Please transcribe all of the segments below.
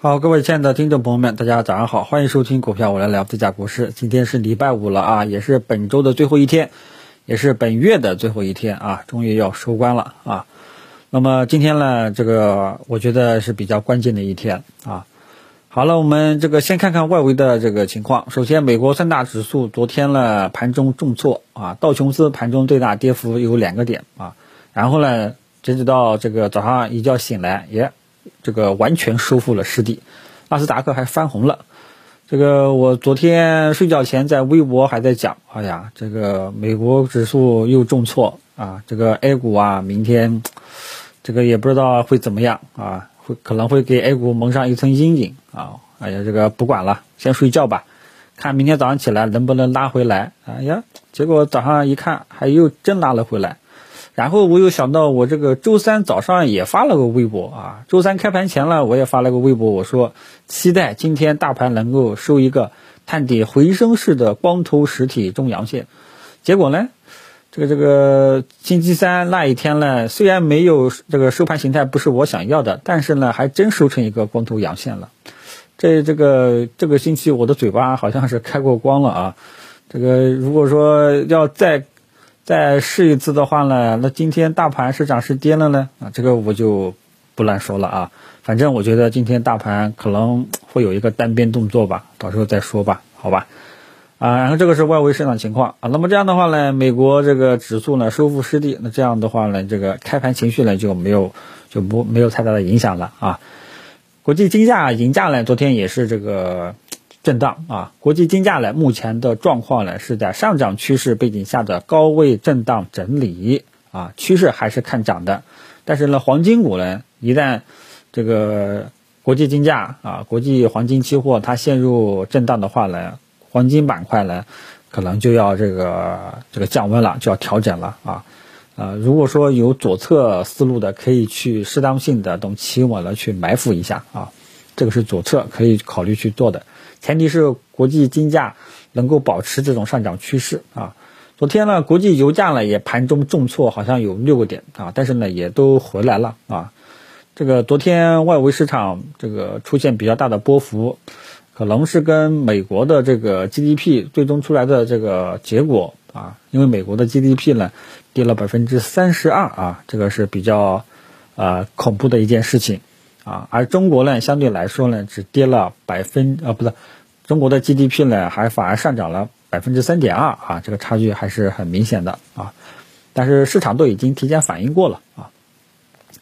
好，各位亲爱的听众朋友们，大家早上好，欢迎收听股票我来聊自家股市。今天是礼拜五了啊，也是本周的最后一天，也是本月的最后一天啊，终于要收官了啊。那么今天呢，这个我觉得是比较关键的一天啊。好了，我们这个先看看外围的这个情况。首先，美国三大指数昨天呢盘中重挫啊，道琼斯盘中最大跌幅有两个点啊，然后呢，截止到这个早上一觉醒来，也。这个完全收复了失地，纳斯达克还翻红了。这个我昨天睡觉前在微博还在讲，哎呀，这个美国指数又重挫啊，这个 A 股啊，明天这个也不知道会怎么样啊，会可能会给 A 股蒙上一层阴影啊。哎呀，这个不管了，先睡觉吧，看明天早上起来能不能拉回来。哎呀，结果早上一看，还又真拉了回来。然后我又想到，我这个周三早上也发了个微博啊，周三开盘前了，我也发了个微博，我说期待今天大盘能够收一个探底回升式的光头实体中阳线。结果呢，这个这个星期三那一天呢，虽然没有这个收盘形态不是我想要的，但是呢，还真收成一个光头阳线了。这这个这个星期我的嘴巴好像是开过光了啊。这个如果说要再。再试一次的话呢，那今天大盘是涨是跌了呢？啊，这个我就不乱说了啊。反正我觉得今天大盘可能会有一个单边动作吧，到时候再说吧，好吧？啊，然后这个是外围市场情况啊。那么这样的话呢，美国这个指数呢收复失地，那这样的话呢，这个开盘情绪呢就没有就不没有太大的影响了啊。国际金价银价呢，昨天也是这个。震荡啊，国际金价呢，目前的状况呢是在上涨趋势背景下的高位震荡整理啊，趋势还是看涨的。但是呢，黄金股呢，一旦这个国际金价啊，国际黄金期货它陷入震荡的话呢，黄金板块呢，可能就要这个这个降温了，就要调整了啊。呃，如果说有左侧思路的，可以去适当性的等企稳了去埋伏一下啊，这个是左侧可以考虑去做的。前提是国际金价能够保持这种上涨趋势啊。昨天呢，国际油价呢也盘中重挫，好像有六个点啊，但是呢也都回来了啊。这个昨天外围市场这个出现比较大的波幅，可能是跟美国的这个 GDP 最终出来的这个结果啊，因为美国的 GDP 呢跌了百分之三十二啊，这个是比较呃恐怖的一件事情。啊，而中国呢，相对来说呢，只跌了百分，啊，不是，中国的 GDP 呢，还反而上涨了百分之三点二啊，这个差距还是很明显的啊。但是市场都已经提前反应过了啊。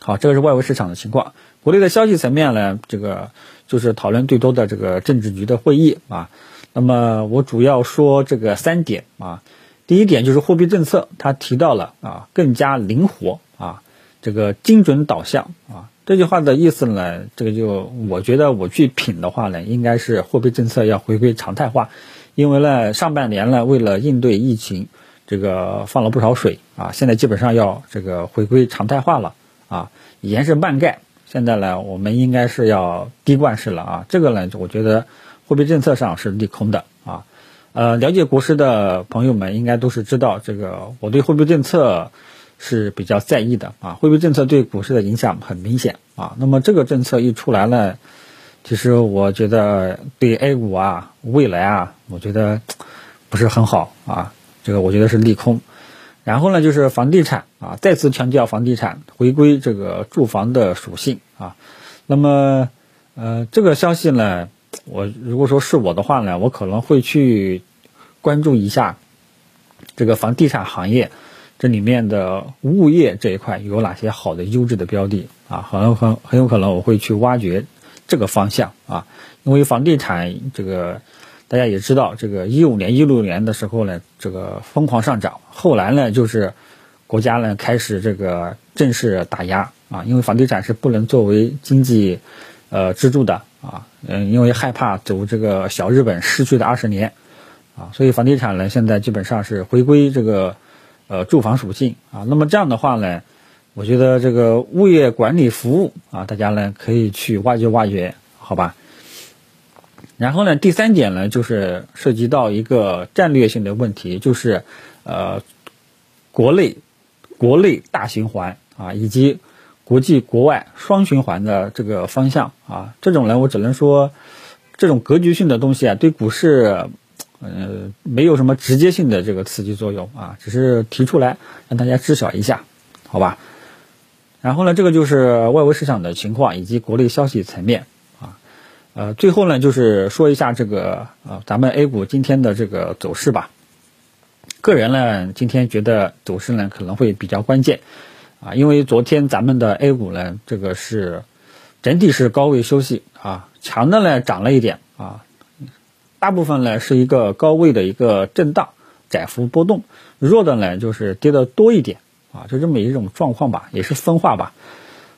好，这个是外围市场的情况。国内的消息层面呢，这个就是讨论最多的这个政治局的会议啊。那么我主要说这个三点啊。第一点就是货币政策，它提到了啊，更加灵活啊，这个精准导向啊。这句话的意思呢，这个就我觉得我去品的话呢，应该是货币政策要回归常态化，因为呢上半年呢为了应对疫情，这个放了不少水啊，现在基本上要这个回归常态化了啊，以前是慢盖，现在呢我们应该是要滴灌式了啊，这个呢我觉得货币政策上是利空的啊，呃，了解国师的朋友们应该都是知道这个我对货币政策。是比较在意的啊，货币政策对股市的影响很明显啊。那么这个政策一出来呢，其实我觉得对 A 股啊未来啊，我觉得不是很好啊。这个我觉得是利空。然后呢，就是房地产啊，再次强调房地产回归这个住房的属性啊。那么呃，这个消息呢，我如果说是我的话呢，我可能会去关注一下这个房地产行业。这里面的物业这一块有哪些好的优质的标的啊？很很很有可能我会去挖掘这个方向啊，因为房地产这个大家也知道，这个一五年、一六年的时候呢，这个疯狂上涨，后来呢就是国家呢开始这个正式打压啊，因为房地产是不能作为经济呃支柱的啊，嗯，因为害怕走这个小日本失去的二十年啊，所以房地产呢现在基本上是回归这个。呃，住房属性啊，那么这样的话呢，我觉得这个物业管理服务啊，大家呢可以去挖掘挖掘，好吧？然后呢，第三点呢，就是涉及到一个战略性的问题，就是呃，国内国内大循环啊，以及国际国外双循环的这个方向啊，这种呢，我只能说，这种格局性的东西啊，对股市，呃，没有什么直接性的这个刺激作用啊，只是提出来让大家知晓一下，好吧？然后呢，这个就是外围市场的情况以及国内消息层面啊，呃，最后呢，就是说一下这个呃，咱们 A 股今天的这个走势吧。个人呢，今天觉得走势呢可能会比较关键。啊，因为昨天咱们的 A 股呢，这个是整体是高位休息啊，强的呢涨了一点啊，大部分呢是一个高位的一个震荡窄幅波动，弱的呢就是跌的多一点啊，就这么一种状况吧，也是分化吧。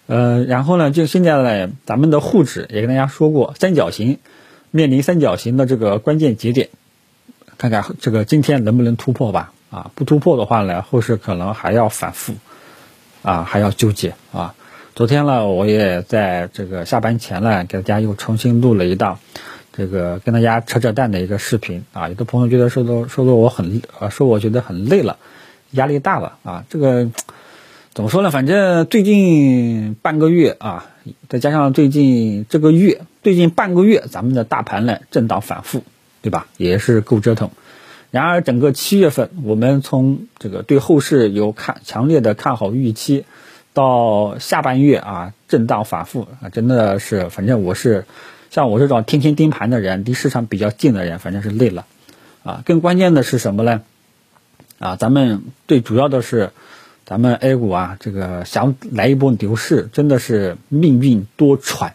呃，然后呢，就现在呢，咱们的沪指也跟大家说过，三角形面临三角形的这个关键节点，看看这个今天能不能突破吧。啊，不突破的话呢，后市可能还要反复。啊，还要纠结啊！昨天呢，我也在这个下班前呢，给大家又重新录了一档，这个跟大家扯扯淡的一个视频啊。有的朋友觉得说的说的我很啊，说我觉得很累了，压力大了啊。这个怎么说呢？反正最近半个月啊，再加上最近这个月，最近半个月，咱们的大盘呢震荡反复，对吧？也是够折腾。然而，整个七月份，我们从这个对后市有看强烈的看好预期，到下半月啊震荡反复啊，真的是，反正我是像我这种天天盯盘的人，离市场比较近的人，反正是累了啊。更关键的是什么呢？啊，咱们最主要的是，咱们 A 股啊，这个想来一波牛市，真的是命运多舛，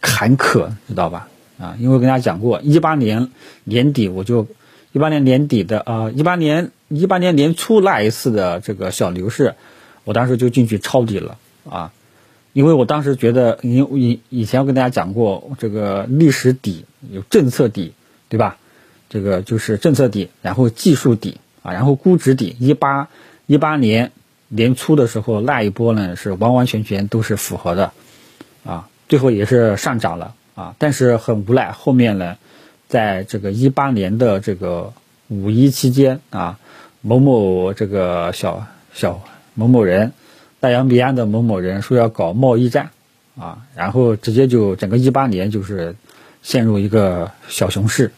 坎坷，知道吧？啊，因为跟大家讲过，一八年年底我就。一八年年底的啊，一八年一八年年初那一次的这个小牛市，我当时就进去抄底了啊，因为我当时觉得，因以以前我跟大家讲过，这个历史底有政策底，对吧？这个就是政策底，然后技术底啊，然后估值底。一八一八年年初的时候，那一波呢是完完全全都是符合的啊，最后也是上涨了啊，但是很无奈，后面呢。在这个一八年的这个五一期间啊，某某这个小小某某人，大洋彼岸的某某人说要搞贸易战啊，然后直接就整个一八年就是陷入一个小熊市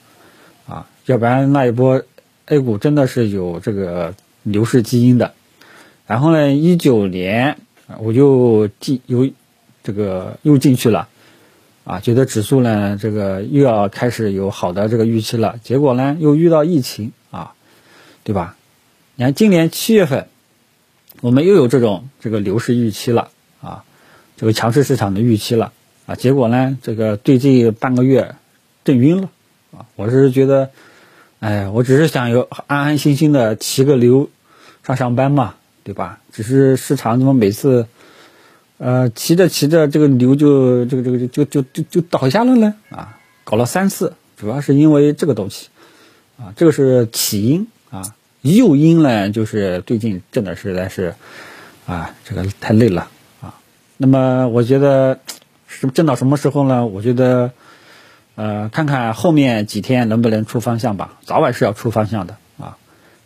啊，要不然那一波 A 股真的是有这个牛市基因的。然后呢，一九年我就进又这个又进去了。啊，觉得指数呢，这个又要开始有好的这个预期了，结果呢又遇到疫情啊，对吧？你看今年七月份，我们又有这种这个牛市预期了啊，这个强势市场的预期了啊，结果呢，这个最近半个月震晕了啊，我是觉得，哎，我只是想有安安心心的骑个牛上上班嘛，对吧？只是市场怎么每次。呃，骑着骑着，这个牛就这个这个就就就就倒下了呢啊！搞了三次，主要是因为这个东西啊，这个是起因，诱因呢就是最近挣的实在是啊，这个太累了啊。那么我觉得是挣到什么时候呢？我觉得呃，看看后面几天能不能出方向吧，早晚是要出方向的啊。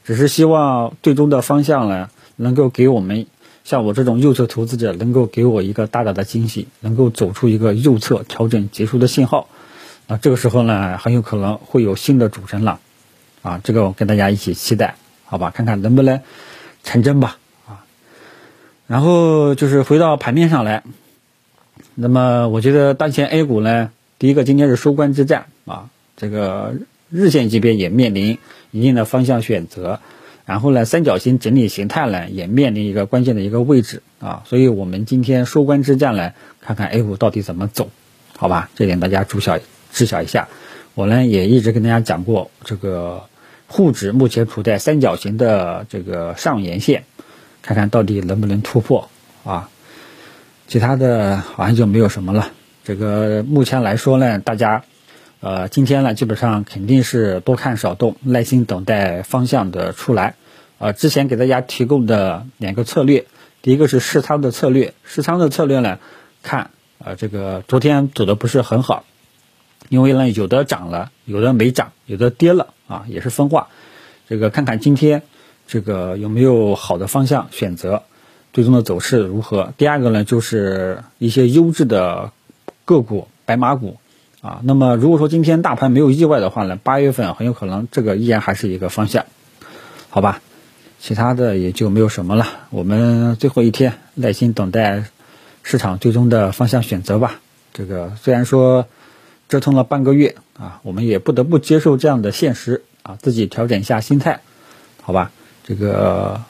只是希望最终的方向呢，能够给我们。像我这种右侧投资者，能够给我一个大大的惊喜，能够走出一个右侧调整结束的信号，啊，这个时候呢，很有可能会有新的主升浪，啊，这个我跟大家一起期待，好吧，看看能不能成真吧，啊，然后就是回到盘面上来，那么我觉得当前 A 股呢，第一个今天是收官之战，啊，这个日线级别也面临一定的方向选择。然后呢，三角形整理形态呢也面临一个关键的一个位置啊，所以我们今天收官之战呢，看看 A 股到底怎么走，好吧？这点大家知晓知晓一下。我呢也一直跟大家讲过，这个沪指目前处在三角形的这个上沿线，看看到底能不能突破啊？其他的好像就没有什么了。这个目前来说呢，大家。呃，今天呢，基本上肯定是多看少动，耐心等待方向的出来。呃，之前给大家提供的两个策略，第一个是试仓的策略，试仓的策略呢，看，呃，这个昨天走的不是很好，因为呢，有的涨了，有的没涨，有的跌了，啊，也是分化。这个看看今天这个有没有好的方向选择。最终的走势如何。第二个呢，就是一些优质的个股、白马股啊。那么如果说今天大盘没有意外的话呢，八月份很有可能这个依然还是一个方向，好吧？其他的也就没有什么了。我们最后一天耐心等待市场最终的方向选择吧。这个虽然说折腾了半个月啊，我们也不得不接受这样的现实啊，自己调整一下心态，好吧？这个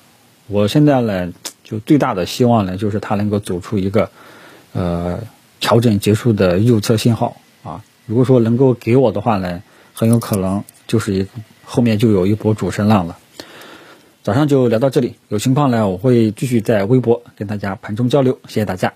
我现在呢，就最大的希望呢，就是它能够走出一个呃调整结束的右侧信号啊。如果说能够给我的话呢，很有可能就是一后面就有一波主升浪了。早上就聊到这里，有情况呢，我会继续在微博跟大家盘中交流，谢谢大家。